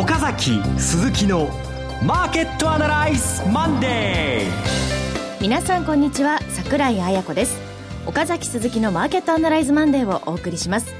岡崎鈴木のマーケットアナライズマンデー。皆さんこんにちは。桜井彩子です。岡崎鈴木のマーケットアナライズマンデーをお送りします。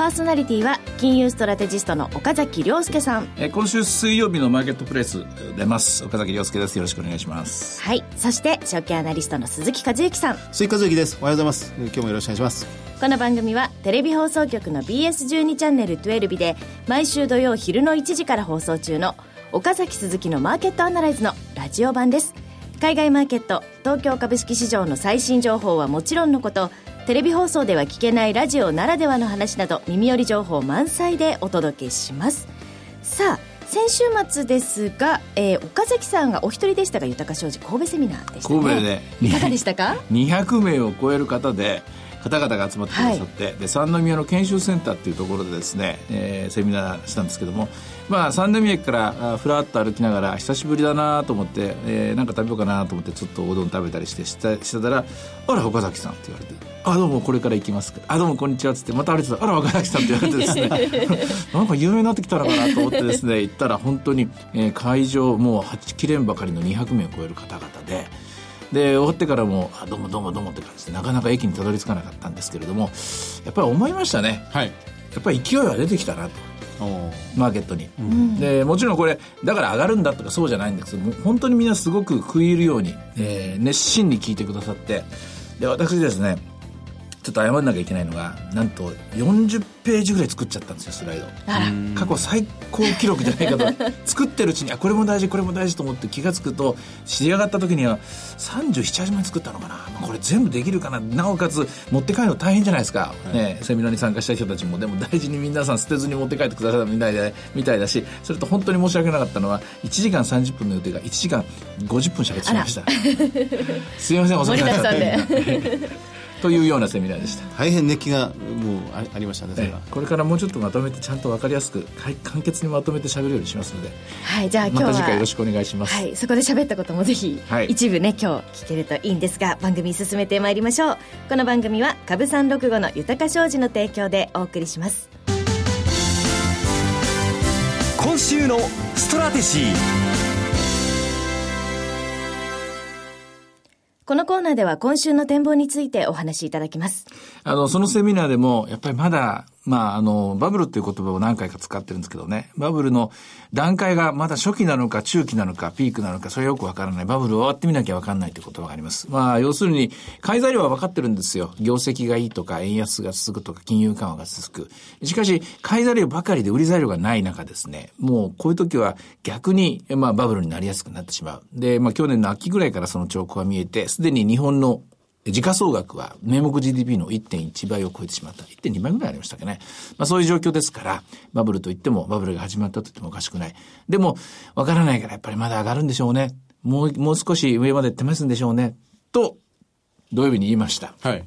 パーソナリティは金融ストラテジストの岡崎亮介さん。え今週水曜日のマーケットプレイス出ます。岡崎亮介です。よろしくお願いします。はい。そして証券アナリストの鈴木和之さん。鈴木和之です。おはようございます。今日もよろしくお願いします。この番組はテレビ放送局の BS12 チャンネル12日で毎週土曜昼の1時から放送中の岡崎鈴木のマーケットアナライズのラジオ版です海外マーケット東京株式市場の最新情報はもちろんのことテレビ放送では聞けないラジオならではの話など耳寄り情報満載でお届けします。さあ先週末ですが、えー、岡崎さんがお一人でしたが豊か商事神戸セミナーでしたね。神戸で。いかがでしたか？200名を超える方で方々が集まってくださって、はい、で三宮の研修センターっていうところでですね、えー、セミナーしたんですけどもまあ、三宮駅からふらっと歩きながら久しぶりだなと思って、えー、なんか食べようかなと思ってちょっとおうどん食べたりしてしてしてたら「あら岡崎さん」って言われて「あどうもこれから行きます」あどうもこんにちは」っつってまた歩いてたら「あら岡崎さん」って言われてですね なんか有名になってきたのかなと思ってですね行ったら本当に、えー、会場もう8切れんばかりの200名を超える方々で。で終わってからも「あどうもどうもどうも」って感じでなかなか駅にたどり着かなかったんですけれどもやっぱり思いましたね、はい、やっぱり勢いは出てきたなと。マーケットに、うん、でもちろんこれだから上がるんだとかそうじゃないんですけど本当にみんなすごく食い入るように、えー、熱心に聞いてくださってで私ですねちょっと謝らなきゃいけないのがなんと40ページぐらい作っちゃったんですよスライド。過去最高記録じゃないかと作ってるうちにあこれも大事これも大事と思って気が付くと知り上がった時には378枚作ったのかな、これ全部できるかな。なおかつ持って帰るの大変じゃないですか、はい、ね、セミナーに参加した人たちも。でも大事に皆さん捨てずに持って帰ってくださったみたいでみたいだしそれと本当に申し訳なかったのは1時間30分の予定が1時間50分しゃべってしまいました。すいません遅くなっちゃって というようなセミナーでした。大変熱気がもうありましたねそれは、これからもうちょっとまとめてちゃんと分かりやすく簡潔にまとめて喋るようにしますので。はいじゃあ今日はまた次回よろしくお願いします。はいそこで喋ったこともぜひ、はい、一部ね今日聞けるといいんですが番組進めてまいりましょう。この番組は株三六五の豊か商事の提供でお送りします。今週のストラテジーこのコーナーでは今週の展望についてお話しいただきます。あの、そのセミナーでも、やっぱりまだまあ、あの、バブルっていう言葉を何回か使ってるんですけどね、バブルの段階がまだ初期なのか中期なのかピークなのか、それよくわからない。バブル終わってみなきゃわかんないという言葉があります。まあ、要するに、買い材料は分かってるんですよ。業績がいいとか、円安が続くとか、金融緩和が続く。しかし、買い材料ばかりで売り材料がない中ですね、もうこういう時は逆に、まあ、バブルになりやすくなってしまう。で、まあ、去年の秋ぐらいからその兆候が見えて、すでに日本の時価総額は名目 GDP の1.1倍を超えてしまった。1.2倍ぐらいありましたっけね。まあそういう状況ですから、バブルといっても、バブルが始まったと言ってもおかしくない。でも、わからないからやっぱりまだ上がるんでしょうね。もう、もう少し上まで行ってますんでしょうね。と、土曜日に言いました。はい。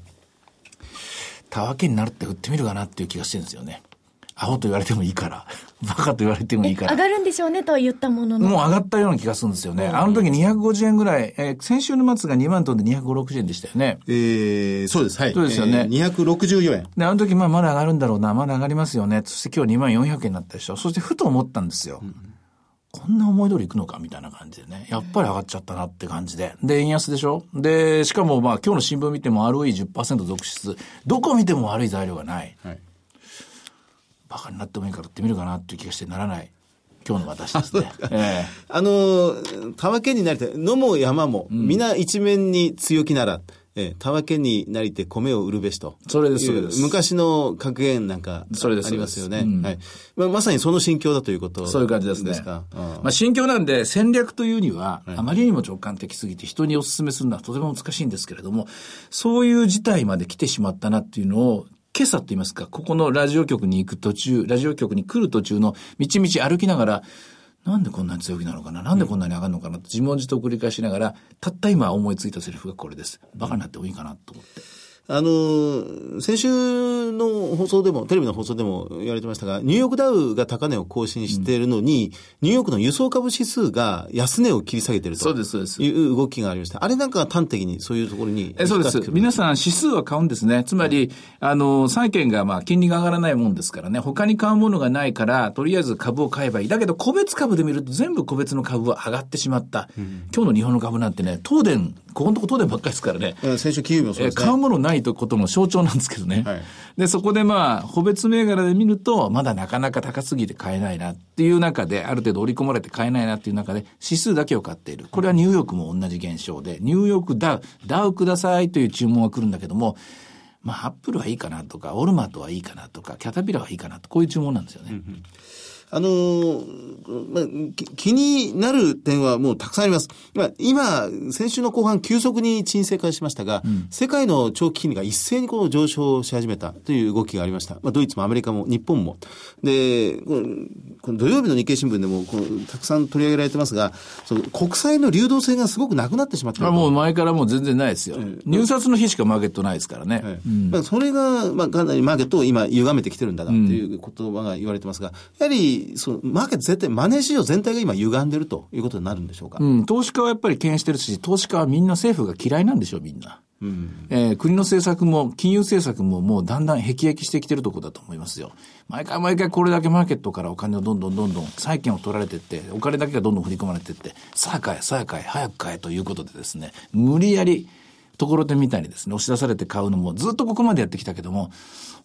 たわけになるって売ってみるかなっていう気がしてるんですよね。アホと言われてもいいから、バカと言われてもいいから。上がるんでしょうねと言ったものの。もう上がったような気がするんですよね。あの時250円ぐらい、えー、先週の末が2万トンで250円でしたよね。えー、そうです。はい。そうですよね。えー、264円。で、あの時まあまだ上がるんだろうな、まだ上がりますよね。そして今日2万400円になったでしょ。そしてふと思ったんですよ。うんこんな思い通りいくのかみたいな感じでね。やっぱり上がっちゃったなって感じで。で、円安でしょで、しかもまあ今日の新聞見ても ROE10% 続出。どこ見ても悪い材料がない。はいバカになってもいいからってみるかなっていう気がしてならない。今日の私ですね。えー、あの、たわけになりたい。野も山も、うん、皆一面に強気なら、えー、たわけになりて米を売るべしと。それです、それです。昔の格言なんかありますよね。うん、はいまあ。まさにその心境だということそういう感じですね。ですか。うん、まあ心境なんで戦略というには、あまりにも直感的すぎて人にお勧めするのはとても難しいんですけれども、そういう事態まで来てしまったなっていうのを今朝って言いますか、ここのラジオ局に行く途中、ラジオ局に来る途中の道々歩きながら、なんでこんなに強気なのかななんでこんなに上がるのかなと自問自答繰り返しながら、たった今思いついたセリフがこれです。バカになってもいいかなと思って。あの、先週の放送でも、テレビの放送でも言われてましたが、ニューヨークダウが高値を更新しているのに、うん、ニューヨークの輸送株指数が安値を切り下げているという動きがありました。あれなんか端的にそういうところに。えそうです。皆さん指数は買うんですね。つまり、あの、債券がまあ金利が上がらないもんですからね、他に買うものがないから、とりあえず株を買えばいい。だけど個別株で見ると全部個別の株は上がってしまった。うん、今日の日本の株なんてね、東電、ここのとこ東電ばっかりですからね。先週金曜日もそうですね。買うものないとことも象徴なんですけどね。はい、で、そこでまあ、個別銘柄で見ると、まだなかなか高すぎて買えないなっていう中で、ある程度織り込まれて買えないなっていう中で、指数だけを買っている。これはニューヨークも同じ現象で、ニューヨークダウ、ダウくださいという注文が来るんだけども、まあ、アップルはいいかなとか、オルマットはいいかなとか、キャタピラはいいかなと、こういう注文なんですよね。うんうんあのまあ、気になる点はもうたくさんあります。まあ、今、先週の後半急速に沈静化しましたが、うん、世界の長期金利が一斉にこの上昇し始めたという動きがありました。まあ、ドイツもアメリカも日本も。で、この土曜日の日経新聞でもこのたくさん取り上げられてますが、その国債の流動性がすごくなくなってしまっている。もう前からもう全然ないですよ。え入札の日しかマーケットないですからね。えうん、まあ、それが、まあ、かなりマーケットを今歪めてきてるんだなという言葉が言われてますが、やはりそのマーケット絶対、マネー市場全体が今歪んでるということになるんでしょうか？うん、投資家はやっぱり敬遠してるし、投資家はみんな政府が嫌いなんでしょう、みんな。うん、えー、国の政策も、金融政策ももうだんだん辟易してきてるところだと思いますよ。毎回毎回これだけマーケットからお金をどんどんどんどん債券を取られていって、お金だけがどんどん振り込まれていって、さあ買え、さあ買え、早く買えということでですね、無理やり、ところてみたいにですね、押し出されて買うのもずっとここまでやってきたけども、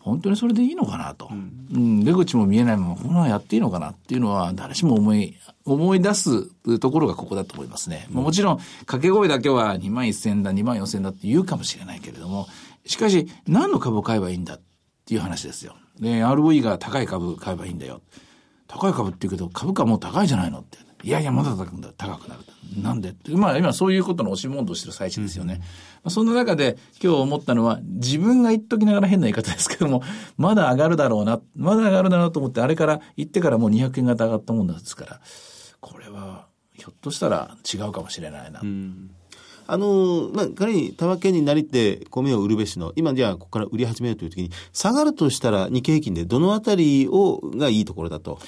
本当にそれでいいのかなと。うん、うん、出口も見えないまま、このやっていいのかなっていうのは、誰しも思い、思い出すところがここだと思いますね。うん、もちろん、掛け声だけは2万1000だ、2万4000だって言うかもしれないけれども、しかし、何の株を買えばいいんだっていう話ですよ。で、ROE が高い株買えばいいんだよ。高い株って言うけど、株価もう高いじゃないのって。いやいや、まだ高くなる。なんで？まあ今そういうことの押し問答してる最中ですよね。うん、まあ、そんな中で今日思ったのは自分が言っときながら変な言い方ですけども、まだ上がるだろうな、まだ上がるだろうと思ってあれから言ってからもう200円型上がったもんですから、これはひょっとしたら違うかもしれないな。うんあの、まあ、仮に、たわけになりて米を売るべしの、今じゃあここから売り始めるという時に、下がるとしたら日経平均でどのあたりを、がいいところだと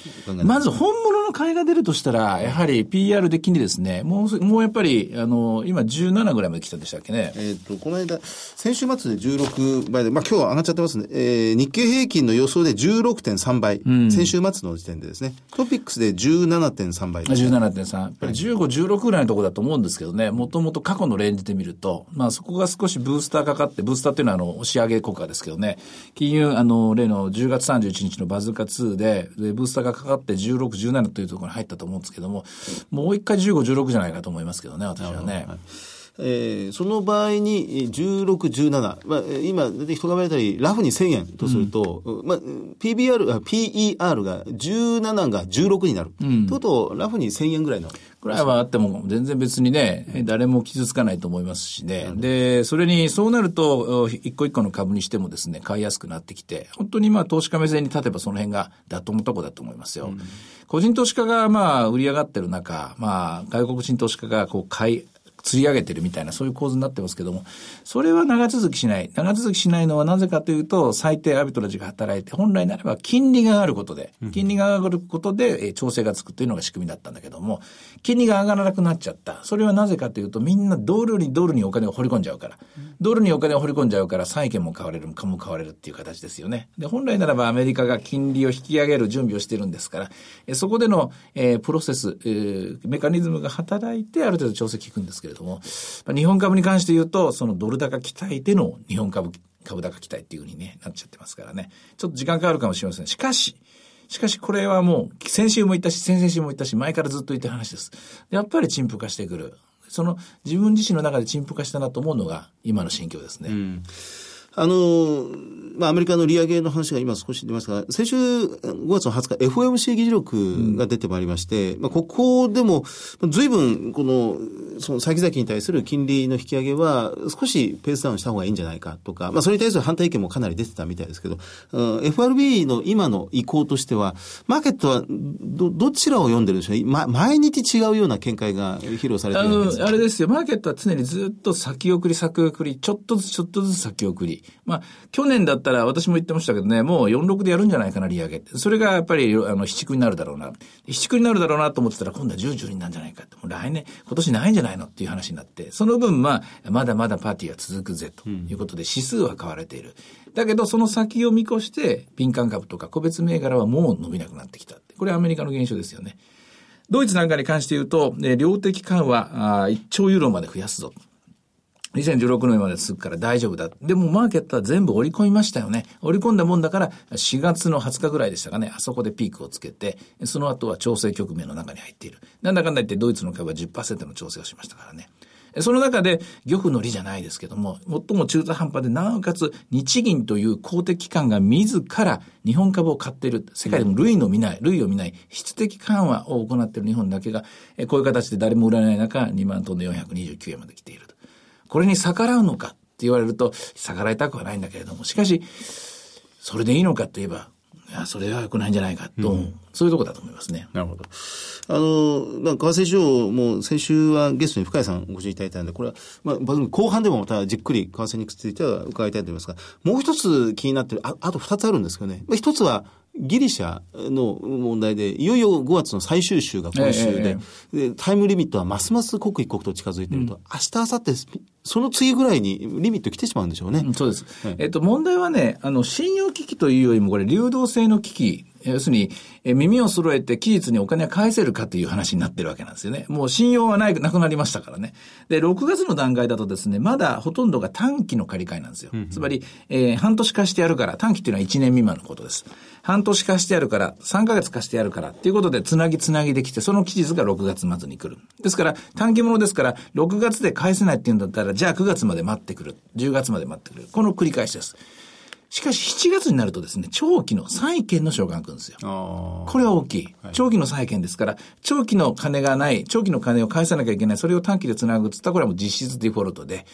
まず本物の買いが出るとしたら、やはり PR 的にですね、もう、もうやっぱり、あの、今17ぐらいまで来たんでしたっけね？えっ、と、この間、先週末で16倍で、まあ今日は上がっちゃってますね。えー、日経平均の予想で16.3倍、うん、先週末の時点でですね。トピックスで17.3倍です、ね。17.3。やっぱり15、16ぐらいのところだと思うんですけどね、もともと過去ののレンジで見ると、まあそこが少しブースターかかって、ブースターっていうのはあの、押し上げ効果ですけどね、金融、あの、例の10月31日のバズーカ2で、で、ブースターがかかって16、17というところに入ったと思うんですけども、もう一回15、16じゃないかと思いますけどね、私はね。えー、その場合に16、17、まあ、今、人が言われたり、ラフに1000円とすると、うん、まあ、PBR、PER が17が16になる。うん、ということラフに1000円ぐらいの。ぐらいはあっても全然別にね、誰も傷つかないと思いますしね。で、それにそうなると、一個一個の株にしてもですね、買いやすくなってきて、本当にまあ投資家目線に立てばその辺が妥当なとこだと思いますよ。うん、個人投資家がまあ売り上がってる中、まあ外国人投資家がこう買い、釣り上げてるみたいな、そういう構図になってますけども、それは長続きしない。長続きしないのはなぜかというと、最低アビトラジが働いて、本来ならば金利が上がることで、金利が上がることで、え調整がつくというのが仕組みだったんだけども、金利が上がらなくなっちゃった。それはなぜかというと、みんなドルにドルにお金を掘り込んじゃうから。ドルにお金を掘り込んじゃうから、債券も買われる、株も買われるっていう形ですよね。で、本来ならばアメリカが金利を引き上げる準備をしてるんですから、えそこでの、えー、プロセス、えー、メカニズムが働いて、ある程度調整効くんですけれども、日本株に関して言うと、そのドル高期待での日本株、株高期待っていうふうに、ね、なっちゃってますからね。ちょっと時間かかるかもしれません。しかし、しかしこれはもう、先週も言ったし、先々週も言ったし、前からずっと言った話です。やっぱり陳腐化してくる。その自分自身の中で陳腐化したなと思うのが今の心境ですね。うんあの、まあ、アメリカの利上げの話が今少し出ましたが、先週5月の20日、FOMC 議事録が出てまいりまして、うん、まあ、ここでも、随分、この、その先々に対する金利の引き上げは、少しペースダウンした方がいいんじゃないかとか、まあ、それに対する反対意見もかなり出てたみたいですけど、うん、FRB の今の意向としては、マーケットはど、どちらを読んでるんでしょう？ま、毎日違うような見解が披露されてるんですあの、あれですよ、マーケットは常にずっと先送り先送り、ちょっとずつちょっとずつ先送り。まあ、去年だったら私も言ってましたけどね、もう46でやるんじゃないかな、利上げ。それがやっぱり、あの、七区になるだろうな。七区になるだろうなと思ってたら、今度は10、12なんじゃないかって。もう来年、今年ないんじゃないのっていう話になって、その分、まあ、まだまだパーティーは続くぜ、ということで、指数は買われている。だけど、その先を見越して、敏感株とか個別銘柄はもう伸びなくなってきた。これはアメリカの現象ですよね。ドイツなんかに関して言うと、え量的緩和あ1兆ユーロまで増やすぞ。2016年まで続くから大丈夫だ。でもマーケットは全部織り込みましたよね。織り込んだもんだから4月の20日ぐらいでしたかね。あそこでピークをつけて、その後は調整局面の中に入っている。なんだかんだ言ってドイツの株は10%の調整をしましたからね。その中で、漁夫の利じゃないですけども、最も中途半端で、なおかつ日銀という公的機関が自ら日本株を買っている。世界でも類の見ない、類を見ない質的緩和を行っている日本だけが、こういう形で誰も売らない中、2万トンで429円まで来ている。これに逆らうのかって言われると、逆らいたくはないんだけれども、しかし、それでいいのかといえば、いや、それは良くないんじゃないかと、うん、そういうとこだと思いますね。なるほど。あの、まあ、為替市場も先週はゲストに深谷さんご視聴いただいたんで、これは、まあ、後半でもまたじっくり為替については伺いたいと思いますが、もう一つ気になってる、ああと二つあるんですけどね。まあ、一つは、ギリシャの問題で、いよいよ5月の最終週が今週で、えー、でタイムリミットはますます刻一刻と近づいていると、うん、明日、明後日、その次ぐらいにリミット来てしまうんでしょうね。そうです。はい、えっと、問題はね、あの、信用危機というよりも、これ、流動性の危機要するに、え耳を揃えて期日にお金は返せるかという話になってるわけなんですよね。もう信用はない、なくなりましたからね。で、6月の段階だとですね、まだほとんどが短期の借り換えなんですよ。つまり、えー、半年貸してやるから、短期っていうのは1年未満のことです。半年貸してやるから、3ヶ月貸してやるからっていうことで、つなぎつなぎできて、その期日が6月末に来る。ですから、短期物ですから、6月で返せないっていうんだったら、じゃあ9月まで待ってくる。10月まで待ってくる。この繰り返しです。しかし7月になるとですね、長期の債券の償還が来るんですよ。これは大きい。長期の債券ですから、長期の金がない、長期の金を返さなきゃいけない、それを短期で繋ぐって言ったら、これはもう実質デフォルトで、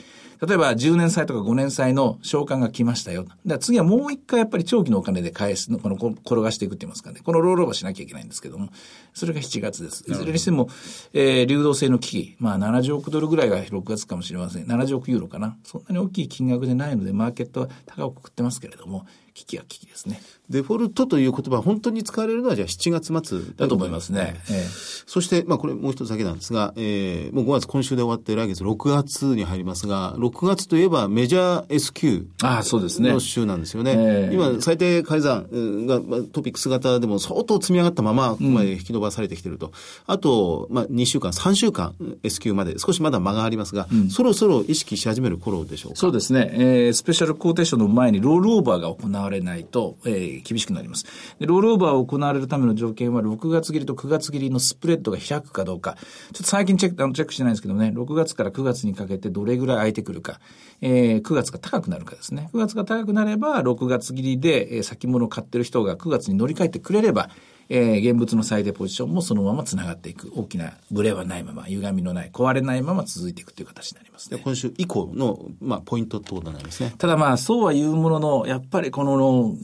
例えば10年債とか5年債の償還が来ましたよ。で次はもう一回やっぱり長期のお金で返すの、この、転がしていくって言いますかね。このロールオーバーしなきゃいけないんですけども、それが7月です。いずれにしても、えー、流動性の危機、まあ70億ドルぐらいが6月かもしれません。70億ユーロかな。そんなに大きい金額でないので、マーケットは高く食ってますけれども、危機は危機ですね。デフォルトという言葉、本当に使われるのはじゃあ7月末だと思いますね。ええ、そして、まあこれもう一つだけなんですが、えー、もう5月今週で終わって来月6月に入りますが、6月といえばメジャー S q あそうですねの週なんですよね。えー、今、最低改ざんが、まあ、トピックス型でも相当積み上がったまま、ここまで引き伸ばされてきてると。うん、あと、まあ2週間、3週間 S q まで、少しまだ間がありますが、うん、そろそろ意識し始める頃でしょうか？そうですね。えー、スペシャルコーテーションの前にロールオーバーが行われないと、えー、厳しくなります。で、ロールオーバーを行われるための条件は、6月切りと9月切りのスプレッドが開くかどうか。ちょっと最近チェック、あのチェックしてないんですけどね、6月から9月にかけてどれぐらい空いてくるか。えー、9月が高くなるかですね。9月が高くなれば、6月切りで、えー、先物を買ってる人が9月に乗り換えてくれれば、えー、現物の最低ポジションもそのまま繋がっていく。大きなブレはないまま、歪みのない、壊れないまま続いていくという形になりますね。今週以降の、まあ、ポイントってことなんですね。ただまあ、そうは言うものの、やっぱりこの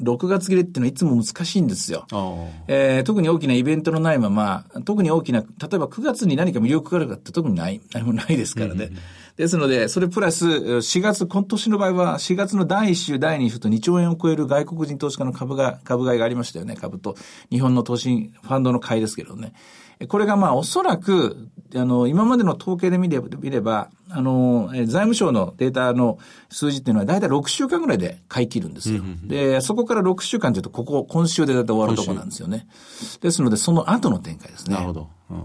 6月切れっていうのはいつも難しいんですよ。えー、特に大きなイベントのないまま、特に大きな、例えば9月に何か魅力があるかって特にない、何もないですからね。うんうんですので、それプラス、4月、今年の場合は、4月の第1週、第2週と2兆円を超える外国人投資家の株が、株買いがありましたよね。株と日本の投資、ファンドの買いですけどね。これがまあ、おそらく、あの、今までの統計で見れば、見れば、あの、財務省のデータの数字っていうのは、だいたい6週間ぐらいで買い切るんですよ。で、そこから6週間というと、ここ、今週でだいたい終わるところなんですよね。ですので、その後の展開ですね。なるほど。うん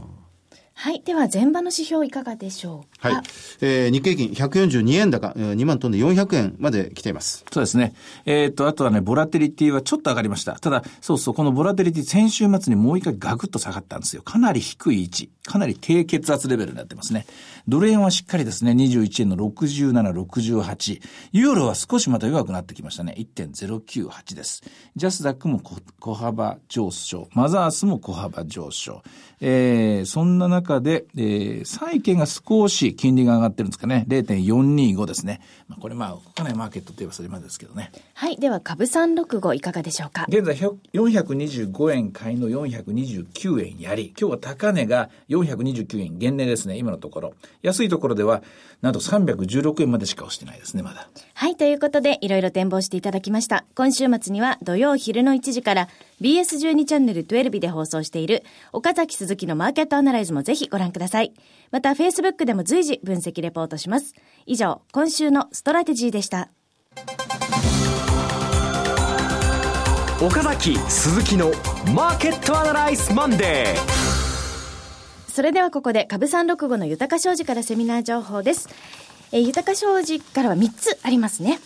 はい。では、前場の指標いかがでしょうか？はい。えー、日経平均142円高、2万トンで400円まで来ています。そうですね。えー、っと、あとはね、ボラテリティはちょっと上がりました。ただ、そうそう、このボラテリティ先週末にもう一回ガクッと下がったんですよ。かなり低い位置。かなり低血圧レベルになってますね。ドル円はしっかりですね、21円の67、68。ユーロは少しまた弱くなってきましたね。1.098です。ジャスダックも小幅上昇。マザースも小幅上昇。えー、そんな中中で、えー、債券が少し金利が上がってるんですかね。0.425ですね。まあ、これまあ、動かないマーケットといえばそれまでですけどね。はい。では、株365いかがでしょうか？現在425円買いの429円やり。今日は高値が429円減値ですね。今のところ。安いところでは、なんと316円までしか押してないですね、まだ。はい。ということで、いろいろ展望していただきました。今週末には土曜昼の1時から BS12 チャンネル12で放送している岡崎鈴木のマーケットアナライズもぜひご覧ください。また、Facebook でも随時分析レポートします。以上、今週のストラテジーでした。岡崎鈴木のマーケットアナライズマンデーそれではここで株365の豊か商事からセミナー情報です。えー、豊か商事からは3つありますね。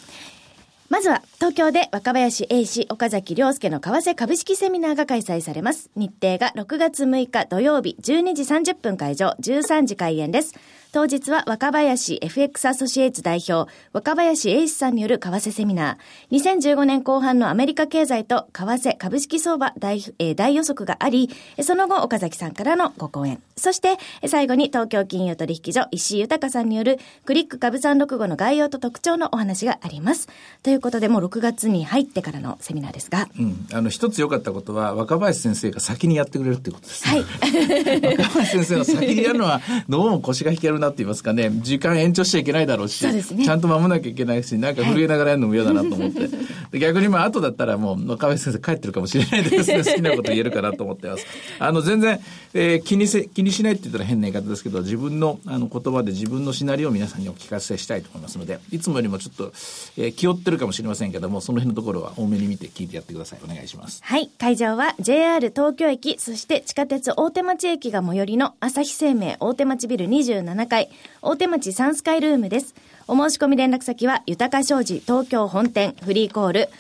まずは、東京で若林英氏、岡崎良介の為替株式セミナーが開催されます。日程が6月6日土曜日12時30分会場、13時開演です。当日は若林 FX アソシエイツ代表、若林英史さんによる為替セミナー、2015年後半のアメリカ経済と為替株式相場大,、えー、大予測があり、その後岡崎さんからのご講演。そして最後に東京金融取引所石井豊さんによるクリック株365の概要と特徴のお話があります。ということでもう6月に入ってからのセミナーですが。うん。あの一つ良かったことは若林先生が先にやってくれるっていうことです、ね。はい。若林先生が先にやるのはどうも腰が引けるなって言いますかね、時間延長しちゃいけないだろうし、ね、ちゃんと守らなきゃいけないし、なんか震えながらやるのも嫌だなと思って。で逆にまあ後だったらもう、若林先生帰ってるかもしれないですね。好きなこと言えるかなと思ってます。あの、全然、えー、気にせ、気にしないって言ったら変な言い方ですけど、自分のあの言葉で自分のシナリオを皆さんにお聞かせしたいと思いますので、いつもよりもちょっと、えー、気負ってるかもしれませんけども、その辺のところは多めに見て聞いてやってください。お願いします。はい。会場は JR 東京駅、そして地下鉄大手町駅が最寄りの朝日生命大手町ビル27階、大手町サンスカイルームです。お申し込み連絡先は、豊か商事東京本店フリーコール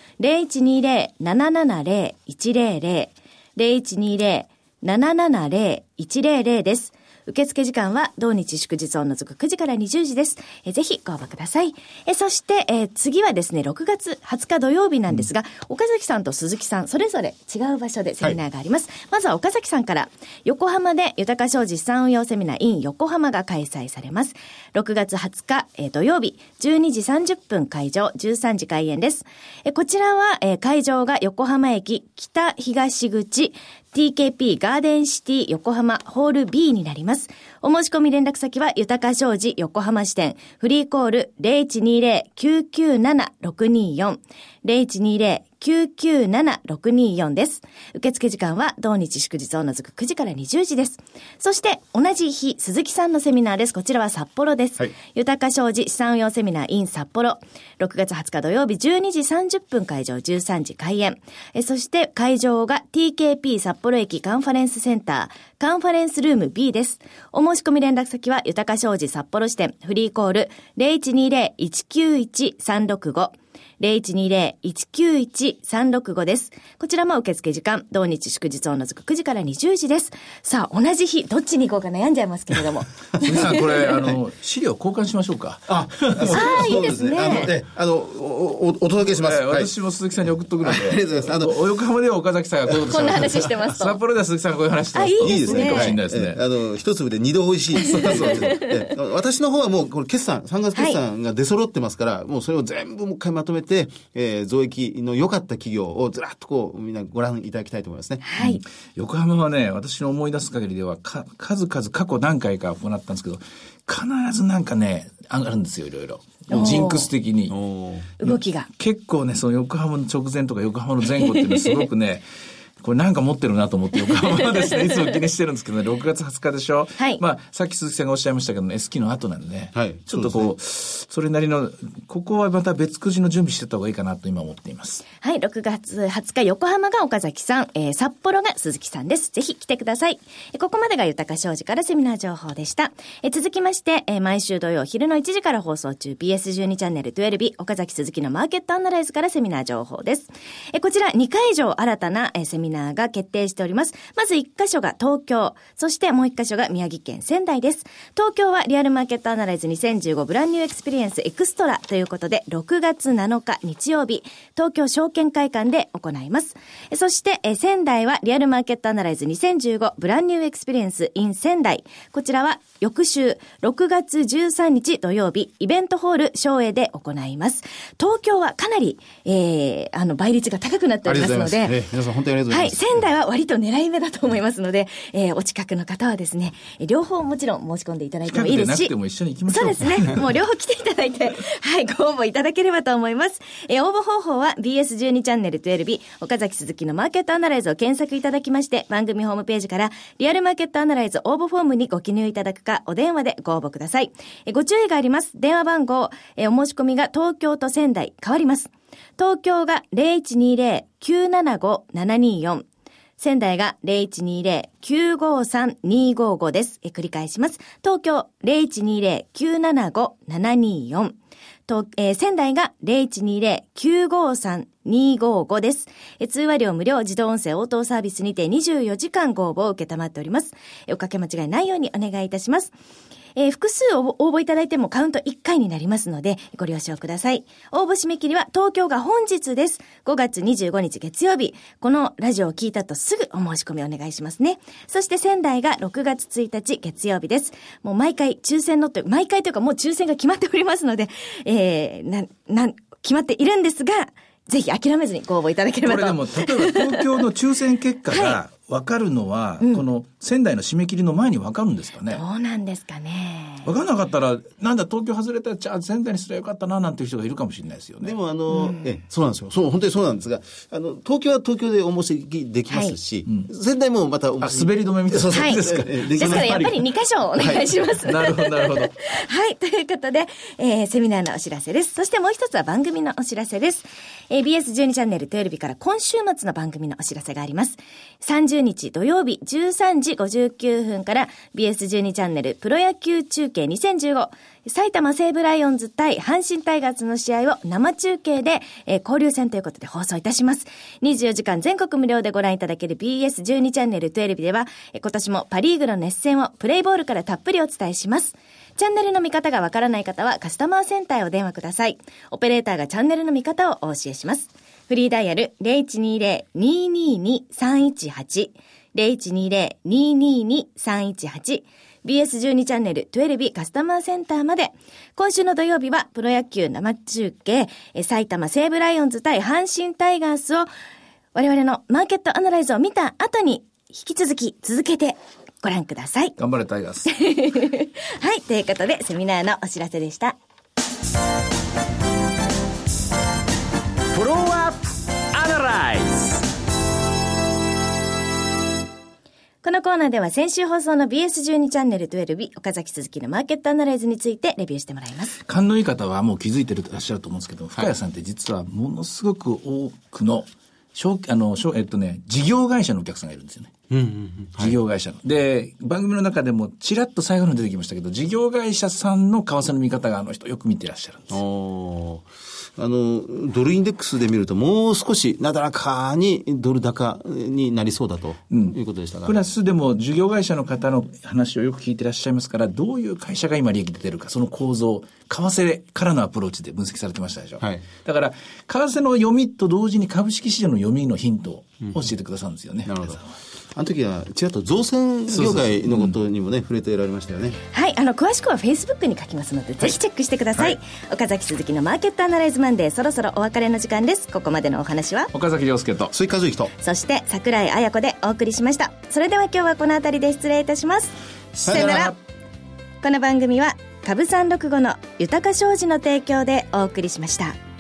0120-770-100 0120-770-100です。受付時間は同日祝日を除く9時から20時です。えぜひご応募ください。えそして、え次はですね、6月20日土曜日なんですが、うん、岡崎さんと鈴木さん、それぞれ違う場所でセミナーがあります。はい、まずは岡崎さんから、横浜で豊か商事資産運用セミナー in 横浜が開催されます。6月20日、え土曜日、12時30分会場、13時開演です。えこちらは、え会場が横浜駅北東口 TKP ガーデンシティ横浜ホール B になります。お申し込み連絡先は豊か商事横浜支店フリーコール0120-997-624 0120-997-624です。受付時間は同日祝日を除く9時から20時です。そして同じ日、鈴木さんのセミナーです。こちらは札幌です。はい、豊か商事資産運用セミナー in 札幌。6月20日土曜日12時30分会場13時開演。えそして会場が TKP 札幌駅カンファレンスセンター、カンファレンスルーム B です。お申し込み連絡先は豊か商事札幌支店フリーコール0120-191-365 0120-191-365です。こちらも受付時間、同日祝日を除く9時から20時です。さあ、同じ日、どっちに行こうか悩んじゃいますけれども。皆 さん、これ、あの、資料交換しましょうか。あ、あいいですね。あの、え、あの、お、お届けします。私も鈴木さんに送っとくので。ありがとうございます。あの、お横浜では岡崎さんがこういうことこんな話してます札幌では鈴木さんがこういう話してますいいですね。いいかもしれないですね。あの、一粒で二度美味しい。私の方はもう、この決算、3月決算が出揃ってますから、もうそれを全部もう一回まとめて、えー、増益の良かった企業をずらっとこう、みんなご覧いただきたいと思いますね。はい。横浜はね、私の思い出す限りでは、か、数々過去何回か行ったんですけど、必ずなんかね、上がるんですよ、いろいろ。ジンクス的に。動きが。結構ね、その横浜の直前とか横浜の前後っていうのはすごくね、これなんか持ってるなと思って横浜はですね、いつも気にしてるんですけどね、6月20日でしょはい。まあ、さっき鈴木さんがおっしゃいましたけど、ね、S 期の後なんでね。はい。ちょっとこう、それなりの、ここはまた別くじの準備してた方がいいかなと今思っています。はい、6月20日横浜が岡崎さん、えー、札幌が鈴木さんです。ぜひ来てください。ここまでが豊か商事からセミナー情報でした。え続きまして、えー、毎週土曜昼の1時から放送中 BS12 チャンネル12岡崎鈴木のマーケットアナライズからセミナー情報です。えこちら2回以上新たな、えセミナーナーが決定しております。まず1箇所が東京、そしてもう1箇所が宮城県仙台です。東京はリアルマーケットアナライズ2015 Brand New Experience Extra ということで、6月7日日曜日、東京証券会館で行います。そして、え仙台はリアルマーケットアナライズ2015ブランニューエクスペリエンス in 仙台。こちらは翌週6月13日土曜日、イベントホール松栄で行います。東京はかなり、えー、あの、倍率が高くなっておりますので、えー、皆さん本当にありがとうございます。はい、仙台は割と狙い目だと思いますので、えー、お近くの方はですね、両方もちろん申し込んでいただいてもいいですし、そうですね、もう両方来ていただいて、はい、ご応募いただければと思います。えー、応募方法は BS12 チャンネル12日、岡崎鈴木のマーケットアナライズを検索いただきまして、番組ホームページからリアルマーケットアナライズ応募フォームにご記入いただくか、お電話でご応募ください。えご注意があります。電話番号、えお申し込みが東京と仙台変わります。東京が0120-975-724。仙台が0120-953-255です。繰り返します。東京0120-975-724。えー、仙台が0120-953-255です。え通話料無料自動音声応答サービスにて24時間ご応募を受けたまっております。おかけ間違いないようにお願いいたします。えー、複数応募いただいてもカウント1回になりますので、ご了承ください。応募締め切りは東京が本日です。5月25日月曜日。このラジオを聞いたとすぐお申し込みお願いしますね。そして仙台が6月1日月曜日です。もう毎回抽選のと、毎回というかもう抽選が決まっておりますので、えー、な、な、決まっているんですが、ぜひ諦めずにご応募いただければと。これでも、例えば東京の抽選結果が分かるのは、はい、この仙台の締め切りの前に分かるんですかね。どうなんですかね。分からなかったら、なんだ東京外れたら、じゃあ仙台にすればよかったな、なんていう人がいるかもしれないですよね。でもあの、うん、え、そうなんですよ。そう、本当にそうなんですが、あの、東京は東京でお申しできますし、はいうん、仙台もまた滑り止めみたいな。そうですか。ですからやっぱり2箇所お願いします。はい、なるほど、なるほど。はい、ということで、えー、セミナーのお知らせです。そしてもう一つは番組のお知らせです。えー、BS12 チャンネル12日から今週末の番組のお知らせがあります。30日土曜日13時59分から BS12 チャンネルプロ野球中継2015埼玉西武ライオンズ対阪神タイガースの試合を生中継で、えー、交流戦ということで放送いたします。24時間全国無料でご覧いただける BS12 チャンネル12では、えー、今年もパリーグの熱戦をプレイボールからたっぷりお伝えします。チャンネルの見方がわからない方はカスタマーセンターへお電話ください。オペレーターがチャンネルの見方をお教えします。フリーダイヤル0120-222-318 0120-222-318 BS12 チャンネル12カスタマーセンターまで。今週の土曜日はプロ野球生中継、埼玉西武ライオンズ対阪神タイガースを我々のマーケットアナライズを見た後に引き続き続けてご覧ください。頑張れタイガース。はい、ということでセミナーのお知らせでした。フォローアライズこのコーナーでは先週放送の BS12 チャンネル12日、岡崎鈴木のマーケットアナライズについてレビューしてもらいます。勘のいい方はもう気づいてるらっしゃると思うんですけど、深谷さんって実はものすごく多くの、あの、えっとね、事業会社のお客さんがいるんですよね。うんうんうん事業会社の。で、番組の中でもちらっと最後の出てきましたけど、事業会社さんの為替の見方があの人よく見てらっしゃるんですよ。あの、ドルインデックスで見ると、もう少しなだらかにドル高になりそうだということでしたプラスでも、事業会社の方の話をよく聞いてらっしゃいますから、どういう会社が今利益出てるか、その構造、為替からのアプローチで分析されてましたでしょ。はい、だから、為替の読みと同時に株式市場の読みのヒントを教えてくださるんですよね。うん、なるほど。あの時はちらっと造船業界のことにもね、触れてられましたよね。はいあの詳しくはフェイスブックに書きますので、ぜひチェックしてください、はい、岡崎鈴木のマーケットアナライズマンデーそろそろお別れの時間です。ここまでのお話は？岡崎亮介と追加随と。そして櫻井彩子でお送りしました。それでは今日はこの辺りで失礼いたします。さよなら。この番組は株三六五の豊か商事の提供でお送りしました。